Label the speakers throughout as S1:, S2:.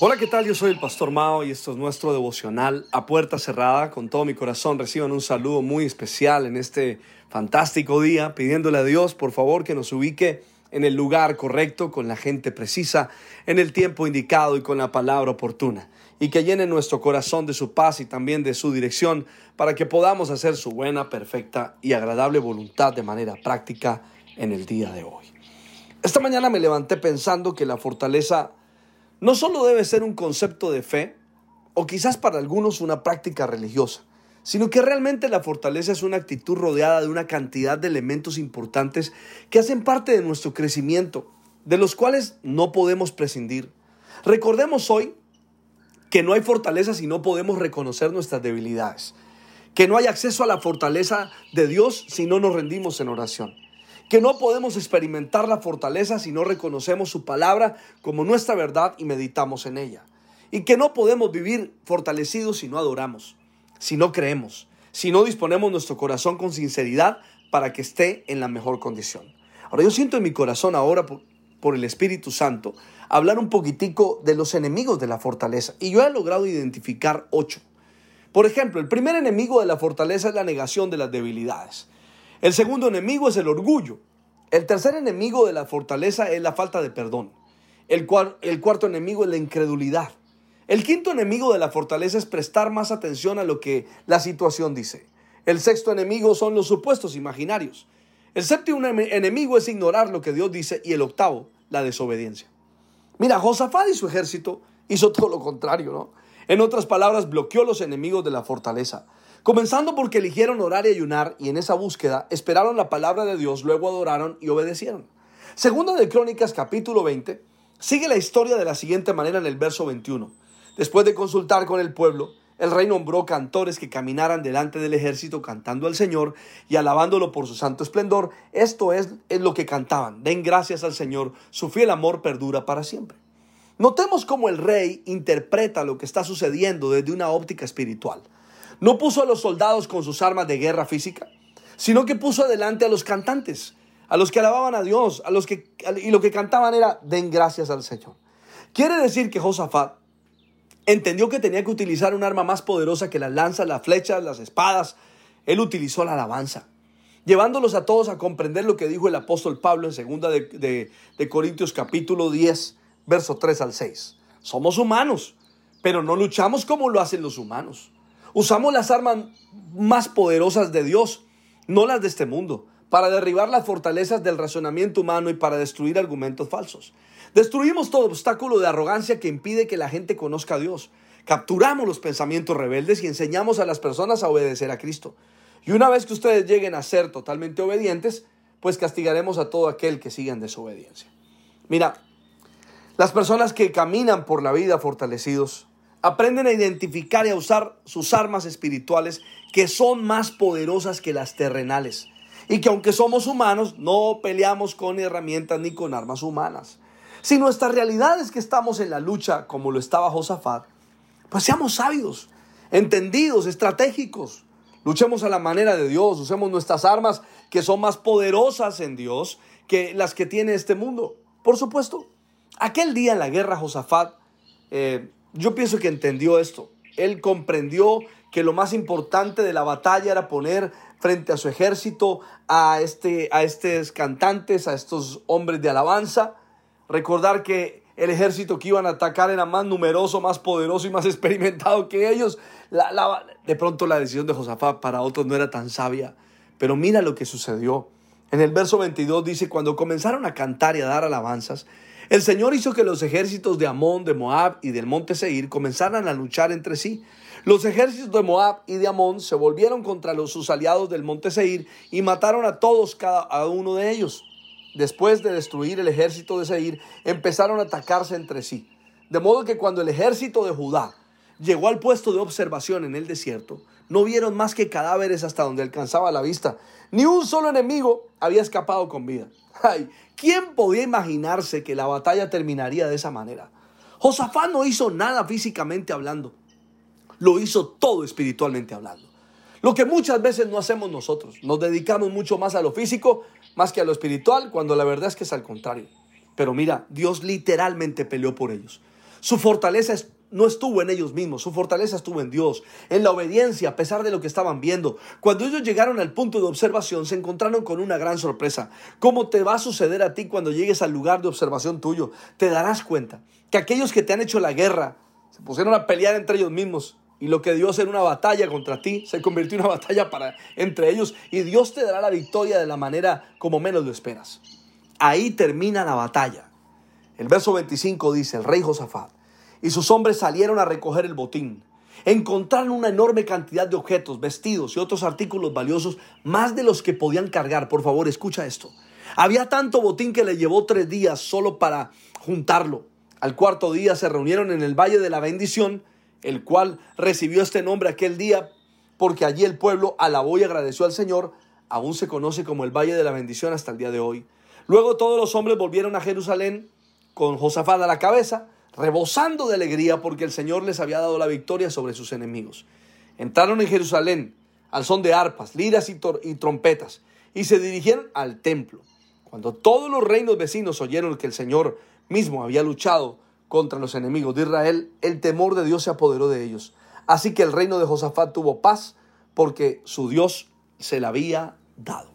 S1: Hola, ¿qué tal? Yo soy el Pastor Mao y esto es nuestro devocional a puerta cerrada. Con todo mi corazón reciban un saludo muy especial en este fantástico día, pidiéndole a Dios, por favor, que nos ubique en el lugar correcto, con la gente precisa, en el tiempo indicado y con la palabra oportuna. Y que llene nuestro corazón de su paz y también de su dirección para que podamos hacer su buena, perfecta y agradable voluntad de manera práctica en el día de hoy. Esta mañana me levanté pensando que la fortaleza no solo debe ser un concepto de fe, o quizás para algunos una práctica religiosa, sino que realmente la fortaleza es una actitud rodeada de una cantidad de elementos importantes que hacen parte de nuestro crecimiento, de los cuales no podemos prescindir. Recordemos hoy que no hay fortaleza si no podemos reconocer nuestras debilidades, que no hay acceso a la fortaleza de Dios si no nos rendimos en oración, que no podemos experimentar la fortaleza si no reconocemos su palabra como nuestra verdad y meditamos en ella, y que no podemos vivir fortalecidos si no adoramos si no creemos, si no disponemos nuestro corazón con sinceridad para que esté en la mejor condición. Ahora yo siento en mi corazón ahora por, por el Espíritu Santo hablar un poquitico de los enemigos de la fortaleza y yo he logrado identificar ocho. Por ejemplo, el primer enemigo de la fortaleza es la negación de las debilidades. El segundo enemigo es el orgullo. El tercer enemigo de la fortaleza es la falta de perdón. El, cuarto enemigo es la incredulidad. El quinto enemigo de la fortaleza es prestar más atención a lo que la situación dice. El sexto enemigo son los supuestos imaginarios. El séptimo enemigo es ignorar lo que Dios dice y el octavo, la desobediencia. Mira, Josafat y su ejército hizo todo lo contrario, ¿no? En otras palabras, bloqueó los enemigos de la fortaleza. Comenzando porque eligieron orar y ayunar y en esa búsqueda esperaron la palabra de Dios, luego adoraron y obedecieron. Segunda de Crónicas capítulo 20 sigue la historia de la siguiente manera en el verso 21. Después de consultar con el pueblo, el rey nombró cantores que caminaran delante del ejército cantando al Señor y alabándolo por su santo esplendor. Esto es, lo que cantaban. Den gracias al Señor, su fiel amor perdura para siempre. Notemos cómo el rey interpreta lo que está sucediendo desde una óptica espiritual. No puso a los soldados con sus armas de guerra física, sino que puso adelante a los cantantes, a los que alababan a Dios, a los que y lo que cantaban era den gracias al Señor. Quiere decir que Josafat entendió que tenía que utilizar un arma más poderosa que las lanzas, las flechas, las espadas. Él utilizó la alabanza, llevándolos a todos a comprender lo que dijo el apóstol Pablo en 2 de, de Corintios capítulo 10, verso 3 al 6. Somos humanos, pero no luchamos como lo hacen los humanos. Usamos las armas más poderosas de Dios, no las de este mundo, para derribar las fortalezas del razonamiento humano y para destruir argumentos falsos. Destruimos todo obstáculo de arrogancia que impide que la gente conozca a Dios. Capturamos los pensamientos rebeldes y enseñamos a las personas a obedecer a Cristo. Y una vez que ustedes lleguen a ser totalmente obedientes, pues castigaremos a todo aquel que siga en desobediencia. Mira, las personas que caminan por la vida fortalecidos aprenden a identificar y a usar sus armas espirituales que son más poderosas que las terrenales. Y que aunque somos humanos, no peleamos con herramientas ni con armas humanas. Si nuestra realidad es que estamos en la lucha como lo estaba Josafat, pues seamos sabios, entendidos, estratégicos. Luchemos a la manera de Dios, usemos nuestras armas que son más poderosas en Dios que las que tiene este mundo. Por supuesto, aquel día en la guerra Josafat, eh, yo pienso que entendió esto. Él comprendió que lo más importante de la batalla era poner frente a su ejército a, este, a estos cantantes, a estos hombres de alabanza, Recordar que el ejército que iban a atacar era más numeroso, más poderoso y más experimentado que ellos. de pronto la decisión de Josafat para otros no era tan sabia. Pero mira lo que sucedió. En el verso 22 dice, cuando comenzaron a cantar y a dar alabanzas, el Señor hizo que los ejércitos de Amón, de Moab y del monte Seir comenzaran a luchar entre sí. Los ejércitos de Moab y de Amón se volvieron contra los, sus aliados del monte Seir y mataron a todos cada uno de ellos después de destruir el ejército de Seir, empezaron a atacarse entre sí. De modo que cuando el ejército de Judá llegó al puesto de observación en el desierto, no vieron más que cadáveres hasta donde alcanzaba la vista. Ni un solo enemigo había escapado con vida. Ay, ¿quién podía imaginarse que la batalla terminaría de esa manera? Josafat no hizo nada físicamente hablando, lo hizo todo espiritualmente hablando. Lo que muchas veces no hacemos nosotros, nos dedicamos mucho más a lo físico más que a lo espiritual, cuando la verdad es que es al contrario. Pero mira, Dios literalmente peleó por ellos. Su fortaleza no estuvo en ellos mismos, su fortaleza estuvo en Dios, en la obediencia a pesar de lo que estaban viendo. Cuando ellos llegaron al punto de observación, se encontraron con una gran sorpresa. ¿Cómo te va a suceder a ti cuando llegues al lugar de observación tuyo? Te darás cuenta que aquellos que te han hecho la guerra se pusieron a pelear entre ellos mismos. Y lo que Dios en una batalla contra ti se convirtió en una batalla para entre ellos. Y Dios te dará la victoria de la manera como menos lo esperas. Ahí termina la batalla. El verso 25 dice, el rey Josafat y sus hombres salieron a recoger el botín. Encontraron una enorme cantidad de objetos, vestidos y otros artículos valiosos, más de los que podían cargar. Por favor, escucha esto. Había tanto botín que le llevó tres días solo para juntarlo. Al cuarto día se reunieron en el Valle de la Bendición, el cual recibió este nombre aquel día porque allí el pueblo alabó y agradeció al Señor. Aún se conoce como el Valle de la Bendición hasta el día de hoy. Luego todos los hombres volvieron a Jerusalén con Josafat a la cabeza, rebosando de alegría porque el Señor les había dado la victoria sobre sus enemigos. Entraron en Jerusalén al son de arpas, liras y, y trompetas y se dirigieron al templo. Cuando todos los reinos vecinos oyeron que el Señor mismo había luchado contra los enemigos de Israel, el temor de Dios se apoderó de ellos. Así que el reino de Josafat tuvo paz porque su Dios se la había dado.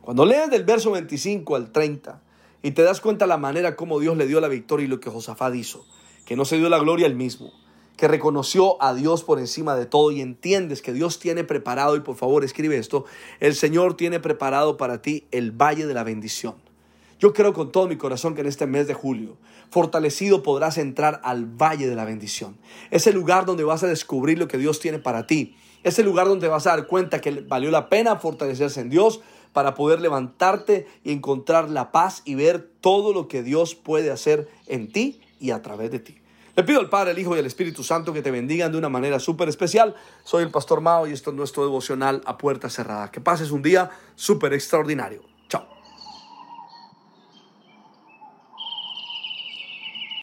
S1: Cuando lees del verso 25 al 30, y te das cuenta la manera como Dios le dio la victoria y lo que Josafat hizo. Que no se dio la gloria él mismo. Que reconoció a Dios por encima de todo y entiendes que Dios tiene preparado, y por favor escribe esto, el Señor tiene preparado para ti el valle de la bendición. Yo creo con todo mi corazón que en este mes de julio, fortalecido podrás entrar al valle de la bendición. Ese lugar donde vas a descubrir lo que Dios tiene para ti. Ese lugar donde vas a dar cuenta que valió la pena fortalecerse en Dios, para poder levantarte y encontrar la paz y ver todo lo que Dios puede hacer en ti y a través de ti. Le pido al Padre, el Hijo y al Espíritu Santo que te bendigan de una manera súper especial. Soy el Pastor Mao y esto es nuestro devocional a puerta cerrada. Que pases un día súper extraordinario.